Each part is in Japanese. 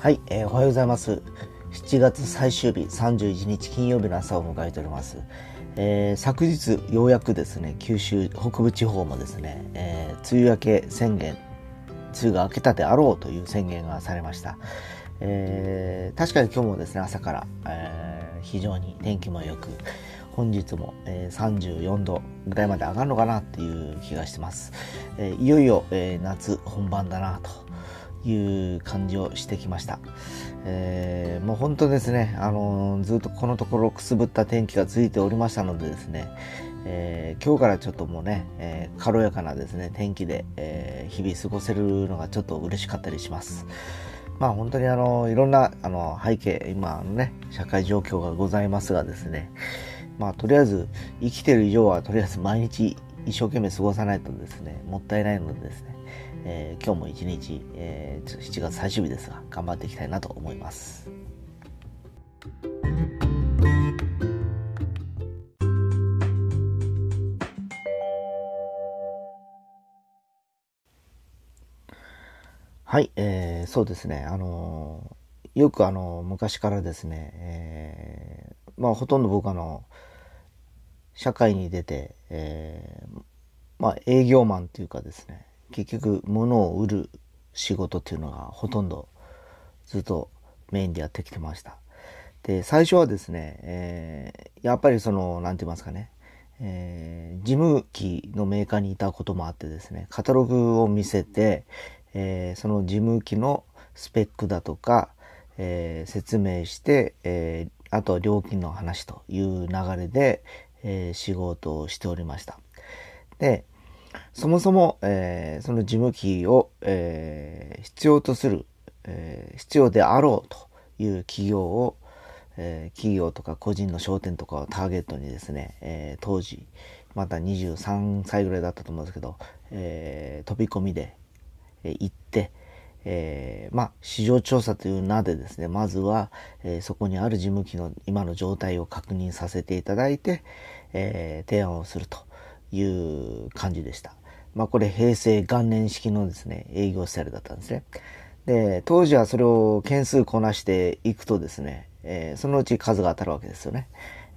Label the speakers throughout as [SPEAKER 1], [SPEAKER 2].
[SPEAKER 1] はい、えー、おはようございます。7月最終日31日金曜日の朝を迎えております。えー、昨日ようやくですね、九州北部地方もですね、えー、梅雨明け宣言、梅雨が明けたであろうという宣言がされました。えー、確かに今日もですね、朝から、えー、非常に天気も良く、本日も、えー、34度ぐらいまで上がるのかなっていう気がしてます。えー、いよいよ、えー、夏本番だなと。いう感じをしてきました。えー、もう本当ですね、あの、ずっとこのところくすぶった天気が続いておりましたのでですね、えー、今日からちょっともうね、えー、軽やかなですね、天気で、えー、日々過ごせるのがちょっと嬉しかったりします。まあ本当にあの、いろんなあの背景、今のね、社会状況がございますがですね、まあとりあえず生きてる以上はとりあえず毎日一生懸命過ごさないとですね、もったいないのでですね、えー、今日も一日、えー、7月最終日ですが頑張っていきたいなと思います。はい、えー、そうですね、あのー、よくあの昔からですね、えー、まあほとんど僕あの社会に出て、えー、まあ営業マンというかですね、結局物を売る仕事っていうのがほとんどずっとメインでやってきてました。で、最初はですね、えー、やっぱりその、なんて言いますかね、えー、事務機のメーカーにいたこともあってですね、カタログを見せて、えー、その事務機のスペックだとか、えー、説明して、えー、あとは料金の話という流れで、えー、仕事をしておりました。で、そもそも、えー、その事務機を、えー、必要とする、えー、必要であろうという企業を、え企業とか個人の商店とかをターゲットにですね、え当時、また23歳ぐらいだったと思うんですけど、え飛び込みで、え行って、え、まあ、市場調査という名でですね、まずは、え、そこにある事務機の今の状態を確認させていただいて、え、提案をすると。いう感じでした。まあこれ平成元年式のですね、営業スタイルだったんですね。で、当時はそれを件数こなしていくとですね、えー、そのうち数が当たるわけですよね。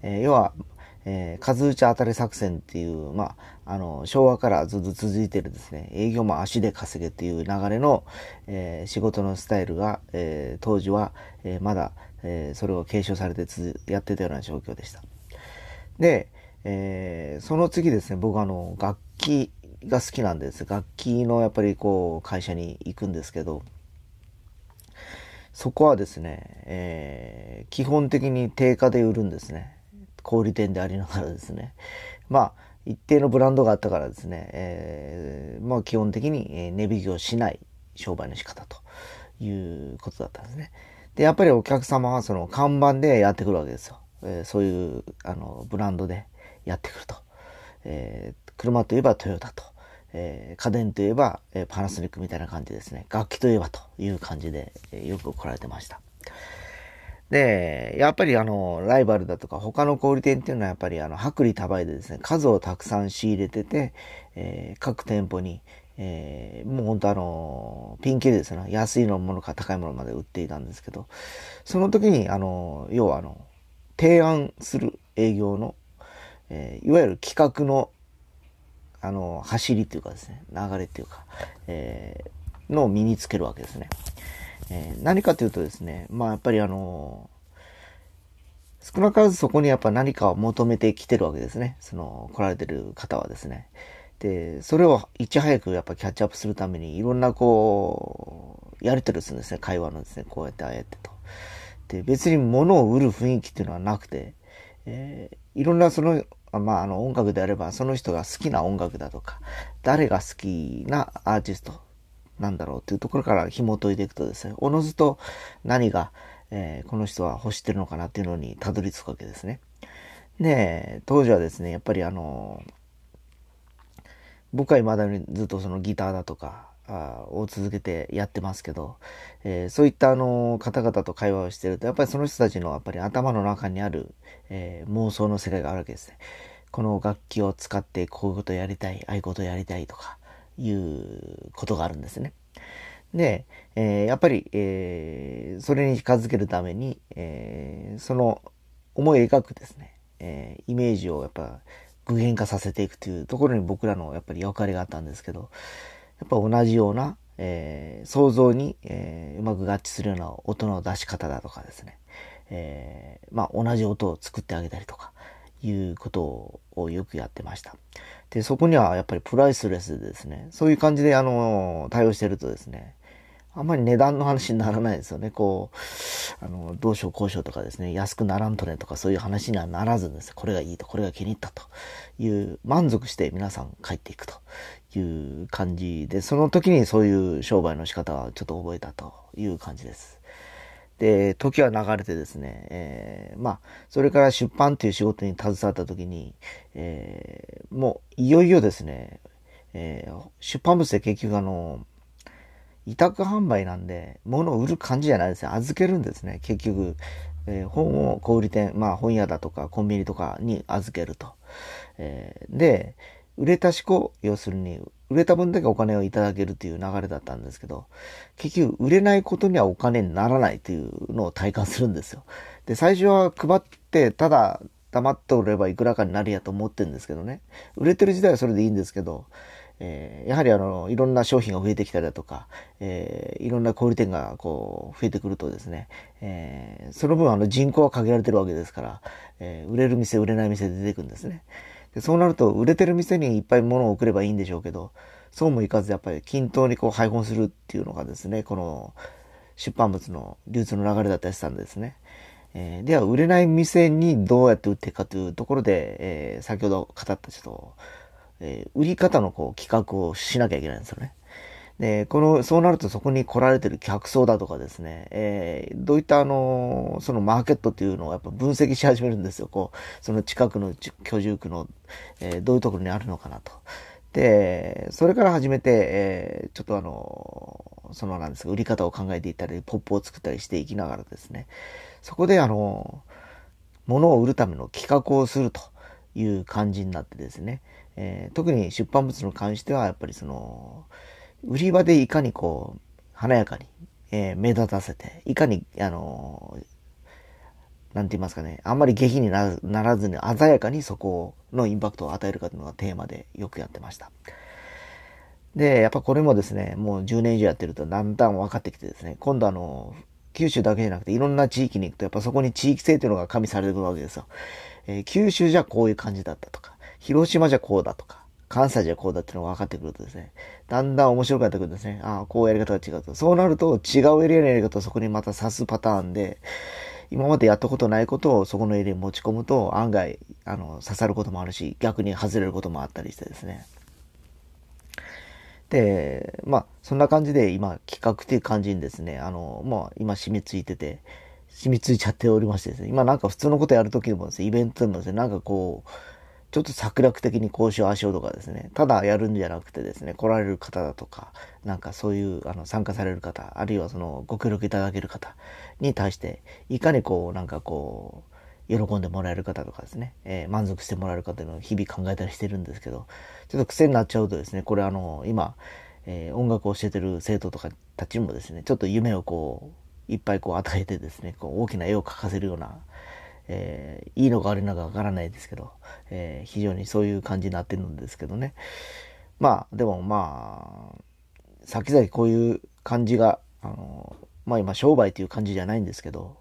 [SPEAKER 1] えー、要は、えー、数打ち当たり作戦っていう、まあ、あの、昭和からずっと続いてるですね、営業も足で稼げっていう流れの、えー、仕事のスタイルが、えー、当時は、えまだ、えそれを継承されてつやってたような状況でした。で、えその次ですね、僕あの、楽器が好きなんです。楽器のやっぱりこう会社に行くんですけど、そこはですね、えー、基本的に定価で売るんですね。小売店でありながらですね。まあ、一定のブランドがあったからですね、えー、まあ基本的に値引きをしない商売の仕方ということだったんですね。で、やっぱりお客様はその看板でやってくるわけですよ。えー、そういう、あの、ブランドでやってくると。えー、車といえばトヨタと。えー、家電といえば、えー、パナソニックみたいな感じですね。楽器といえばという感じで、え、よく来られてました。で、やっぱりあの、ライバルだとか他の小売店っていうのはやっぱりあの、薄利多売でですね、数をたくさん仕入れてて、え、各店舗に、えー、もう本当あの、ピンキリですね。安いのものか高いものまで売っていたんですけど、その時にあの、要はあの、提案する営業の、えー、いわゆる企画のあの、走りっていうかですね、流れっていうか、えー、のを身につけるわけですね。えー、何かというとですね、まあやっぱりあの、少なからずそこにやっぱ何かを求めてきてるわけですね。その、来られてる方はですね。で、それをいち早くやっぱキャッチアップするためにいろんなこう、やり取りするんですね。会話のですね、こうやってああやってと。で、別に物を売る雰囲気っていうのはなくて、えー、いろんなそのまあ、あの音楽であればその人が好きな音楽だとか誰が好きなアーティストなんだろうっていうところから紐解いていくとですねおのずと何が、えー、この人は欲してるのかなっていうのにたどり着くわけですね。で当時はですねやっぱりあの僕は未だにずっとそのギターだとかを続けてやってますけど、えー、そういったあの方々と会話をしてると、やっぱりその人たちのやっぱり頭の中にある、えー、妄想の世界があるわけですね。この楽器を使ってこういうことやりたい、ああいうことやりたいとかいうことがあるんですね。で、えー、やっぱり、えー、それに近づけるために、えー、その思い描くですね、えー、イメージをやっぱ具現化させていくというところに僕らのやっぱり役割があったんですけど、やっぱ同じような、えー、想像に、えー、うまく合致するような音の出し方だとかですね、えー、まあ同じ音を作ってあげたりとか、いうことをよくやってました。で、そこにはやっぱりプライスレスでですね、そういう感じであの、対応してるとですね、あんまり値段の話にならないですよね。こう、あの、同う交渉とかですね、安くならんとねとかそういう話にはならずですね、これがいいと、これが気に入ったという、満足して皆さん帰っていくという感じで、その時にそういう商売の仕方はちょっと覚えたという感じです。で、時は流れてですね、えー、まあ、それから出版という仕事に携わった時に、えー、もういよいよですね、えー、出版物で結局あの、委託販売なんで、物を売る感じじゃないですね。預けるんですね。結局、えー、本を小売店、まあ本屋だとかコンビニとかに預けると。えー、で、売れたしこ、要するに、売れた分だけお金をいただけるという流れだったんですけど、結局売れないことにはお金にならないというのを体感するんですよ。で、最初は配って、ただ黙っておればいくらかになるやと思ってるんですけどね。売れてる時代はそれでいいんですけど、えー、やはりあの、いろんな商品が増えてきたりだとか、えー、いろんな小売店がこう、増えてくるとですね、えー、その分あの人口は限られてるわけですから、え売れる店、売れない店で出てくるんですね。でそうなると、売れてる店にいっぱい物を送ればいいんでしょうけど、そうもいかずやっぱり均等にこう配本するっていうのがですね、この出版物の流通の流れだったりしたんですね。えー、では、売れない店にどうやって売っていくかというところで、えー、先ほど語ったちょっと、えー、売り方のこう企画をしなきゃいけないんですよね。で、この、そうなるとそこに来られてる客層だとかですね、えー、どういったあの、そのマーケットっていうのをやっぱ分析し始めるんですよ。こう、その近くの居住区の、えー、どういうところにあるのかなと。で、それから始めて、え、ちょっとあの、そのなんですが、売り方を考えていったり、ポップを作ったりしていきながらですね、そこであの、物を売るための企画をするという感じになってですね、え、特に出版物に関しては、やっぱりその、売り場でいかにこう、華やかに、えー、目立たせて、いかに、あのなんて言いますかね、あんまり下品にならずに鮮やかにそこのインパクトを与えるかというのがテーマでよくやってました。で、やっぱこれもですね、もう10年以上やってるとだんだん分かってきてですね、今度あの、九州だけじゃなくていろんな地域に行くと、やっぱそこに地域性というのが加味されてくるわけですよ。えー、九州じゃこういう感じだったとか、広島じゃこうだとか、関西じゃこうだってのが分かってくるとですね、だんだん面白くなってくるんですね。ああ、こうやり方が違うと。そうなると、違うエリアのやり方をそこにまた刺すパターンで、今までやったことないことをそこのエリアに持ち込むと、案外、あの、刺さることもあるし、逆に外れることもあったりしてですね。で、まあ、そんな感じで今、企画っていう感じにですね、あの、まあ、今染みついてて、染みついちゃっておりましてですね、今なんか普通のことやるときでもですね、イベントでもですね、なんかこう、ちょっと策略的にこうしよう、あしようとかですね、ただやるんじゃなくてですね、来られる方だとか、なんかそういう、あの、参加される方、あるいはその、ご協力いただける方に対して、いかにこう、なんかこう、喜んでもらえる方とかですね、えー、満足してもらえる方のを日々考えたりしてるんですけど、ちょっと癖になっちゃうとですね、これあの、今、えー、音楽を教えてる生徒とかたちにもですね、ちょっと夢をこう、いっぱいこう与えてですね、こう大きな絵を描かせるような、えー、いいのか悪いのかわからないですけど、えー、非常にそういう感じになってるんですけどね。まあ、でもまあ、先々こういう感じが、あの、まあ今商売という感じじゃないんですけど、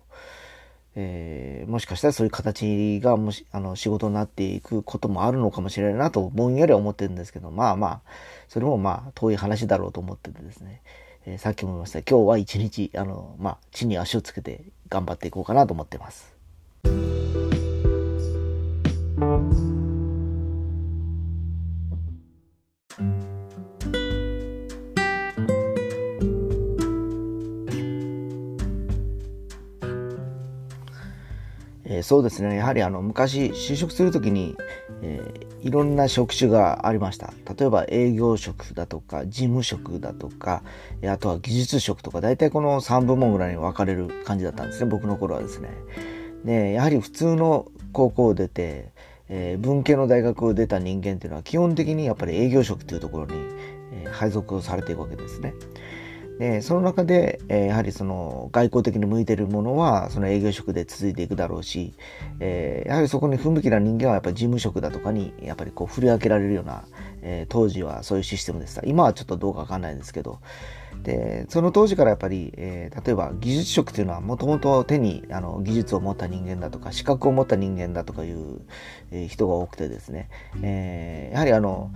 [SPEAKER 1] えー、もしかしたらそういう形がもし、あの、仕事になっていくこともあるのかもしれないなと、ぼんやり思ってるんですけど、まあまあ、それもまあ、遠い話だろうと思っててですね、えー、さっきも言いました今日は一日、あの、まあ、地に足をつけて頑張っていこうかなと思ってます。そうですね。やはりあの、昔、就職するときに、えー、いろんな職種がありました。例えば営業職だとか、事務職だとか、あとは技術職とか、大体この3部門ぐらいに分かれる感じだったんですね。僕の頃はですね。で、やはり普通の高校を出て、えー、文系の大学を出た人間っていうのは基本的にやっぱり営業職っていうところに、え、配属をされていくわけですね。でその中で、え、やはりその外交的に向いてるものはその営業職で続いていくだろうし、え、やはりそこに不向きな人間はやっぱり事務職だとかにやっぱりこう振り分けられるような、え、当時はそういうシステムでした今はちょっとどうかわかんないんですけど。でその当時からやっぱり、え、例えば技術職というのはもともと手にあの技術を持った人間だとか資格を持った人間だとかいう、え、人が多くてですね、え、やはりあの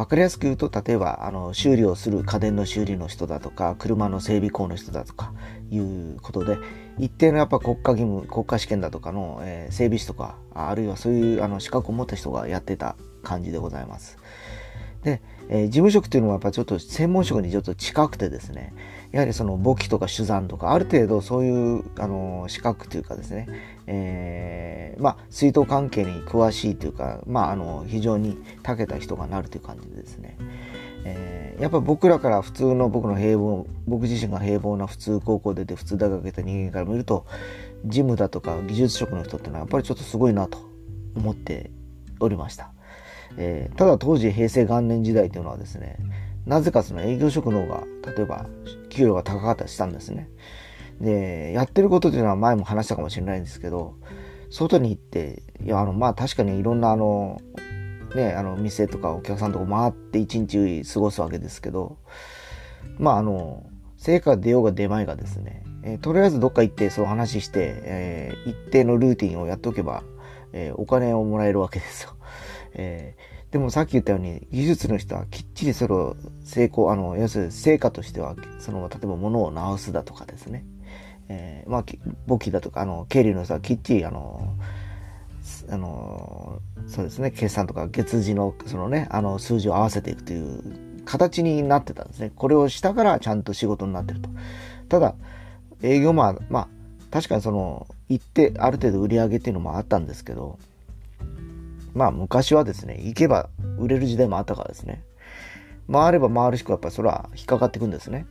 [SPEAKER 1] 分かりやすく言うと、例えば、あの、修理をする家電の修理の人だとか、車の整備工の人だとか、いうことで、一定のやっぱ国家義務、国家試験だとかの、えー、整備士とか、あるいはそういうあの資格を持った人がやってた感じでございます。で、えー、事務職というのはやっぱちょっと専門職にちょっと近くてですね、やはりその簿記とか手算とか、ある程度そういうあの資格というかですね、えー、まあ、水筒関係に詳しいというか、まあ、あの非常に長けた人がなるという感じでですね、えー、やっぱ僕らから普通の僕の平凡、僕自身が平凡な普通高校出て普通大学出た人間から見ると、事務だとか技術職の人ってのはやっぱりちょっとすごいなと思っておりました。えー、ただ当時平成元年時代というのはですね、なぜかその営業職の方が、例えば、給料が高かったりしたんですね。で、やってることというのは前も話したかもしれないんですけど、外に行って、いや、あの、まあ確かにいろんなあの、ね、あの、店とかお客さんとか回って一日過ごすわけですけど、まああの、成果が出ようが出まいがですね、えー、とりあえずどっか行ってそう話して、えー、一定のルーティンをやっておけば、えー、お金をもらえるわけですよ。えーでもさっき言ったように、技術の人はきっちりそれを成功、あの、要するに成果としては、その、例えば物を直すだとかですね。えー、まあ、簿記だとか、あの、経理の人はきっちり、あの、あの、そうですね、決算とか月次の、そのね、あの、数字を合わせていくという形になってたんですね。これをしたからちゃんと仕事になってると。ただ、営業マン、まあ、確かにその、行って、ある程度売り上げっていうのもあったんですけど、まあ昔はですね、行けば売れる時代もあったからですね。回れば回るしかやっぱりそれは引っかかってくんですね。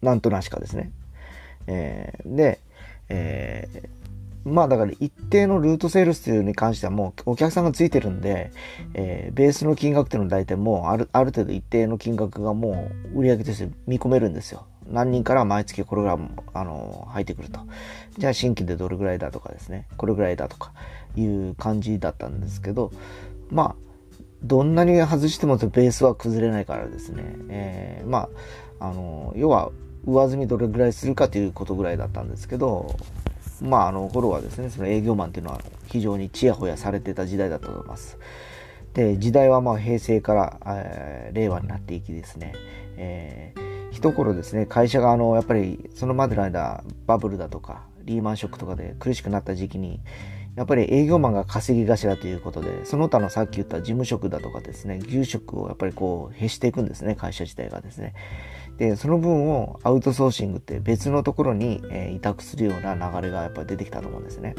[SPEAKER 1] なんとなしかですね。えー、で、えー、まあだから一定のルートセールスというに関してはもうお客さんがついてるんで、えー、ベースの金額っていうのは大体もうあるある程度一定の金額がもう売り上げとして見込めるんですよ。何人から毎月これぐらいあの入ってくると。じゃあ新規でどれぐらいだとかですね。これぐらいだとかいう感じだったんですけど、まあ、どんなに外してもベースは崩れないからですね。えー、まあ、あの、要は上積みどれぐらいするかということぐらいだったんですけど、まあ、あの頃はですね、その営業マンっていうのは非常にちやほやされてた時代だったと思います。で、時代はまあ平成から、えー、令和になっていきですね、えー一頃ですね、会社があの、やっぱりそのまでの間、バブルだとか、リーマンショックとかで苦しくなった時期に、やっぱり営業マンが稼ぎ頭ということで、その他のさっき言った事務職だとかですね、牛職をやっぱりこう、減していくんですね、会社自体がですね。で、その分をアウトソーシングって別のところに、えー、委託するような流れがやっぱり出てきたと思うんですね。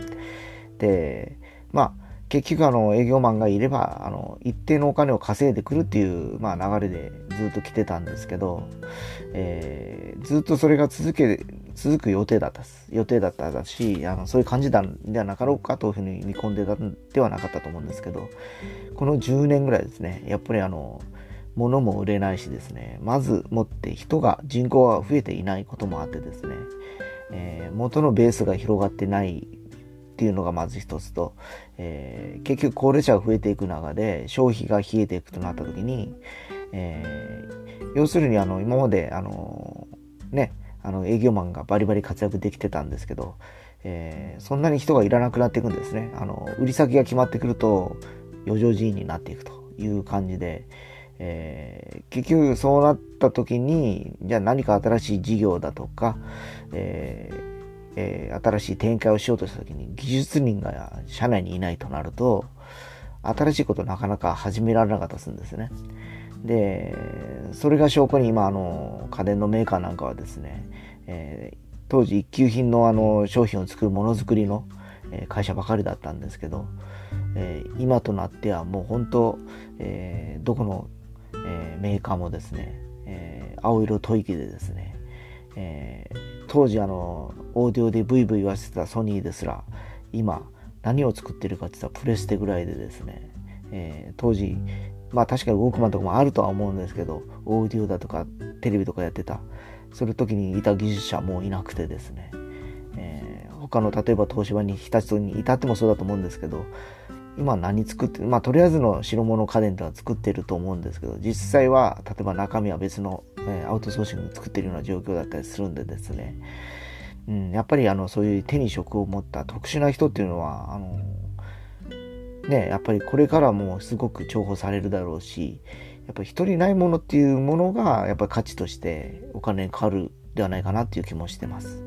[SPEAKER 1] で、まあ、結局あの営業マンがいればあの一定のお金を稼いでくるっていう、まあ、流れでずっと来てたんですけど、えー、ずっとそれが続け続く予定だった予定だったしあのそういう感じなんではなかろうかというふうに見込んでたんではなかったと思うんですけどこの10年ぐらいですねやっぱりあの物も売れないしですねまずもって人が人口が増えていないこともあってですね、えー、元のベースが広がってないっていうのがまず一つと、えー、結局高齢者が増えていく中で消費が冷えていくとなった時に、えー、要するにあの今まであのねあの営業マンがバリバリ活躍できてたんですけど、えー、そんなに人がいらなくなっていくんですね。あの売り先が決まってくると余剰人員になっていくという感じで、えー、結局そうなった時にじゃあ何か新しい事業だとか、えーえー、新しい展開をしようとした時に技術人が社内にいないとなると、新しいことなかなか始められなかったりするんですね。で、それが証拠に今、あの、家電のメーカーなんかはですね、えー、当時一級品のあの商品を作るものづくりの会社ばかりだったんですけど、えー、今となってはもう本当、えー、どこの、えメーカーもですね、え青色吐息でですね、え当時あのオーディオでブイブイ言わせてたソニーですら今何を作ってるかって言ったらプレステぐらいでですね、えー、当時まあ確かにウォークマンとかもあるとは思うんですけど、オーディオだとかテレビとかやってた、その時にいた技術者もいなくてですね、えー、他の例えば東芝に日立に至ってもそうだと思うんですけど、今何作って、まあとりあえずの白物家電では作ってると思うんですけど、実際は例えば中身は別の、えー、アウトソーシングに作ってるような状況だったりするんでですね、うん、やっぱりあのそういう手に職を持った特殊な人っていうのは、あのね、やっぱりこれからもすごく重宝されるだろうし、やっぱり一人ないものっていうものが、やっぱり価値としてお金に変わるではないかなっていう気もしてます。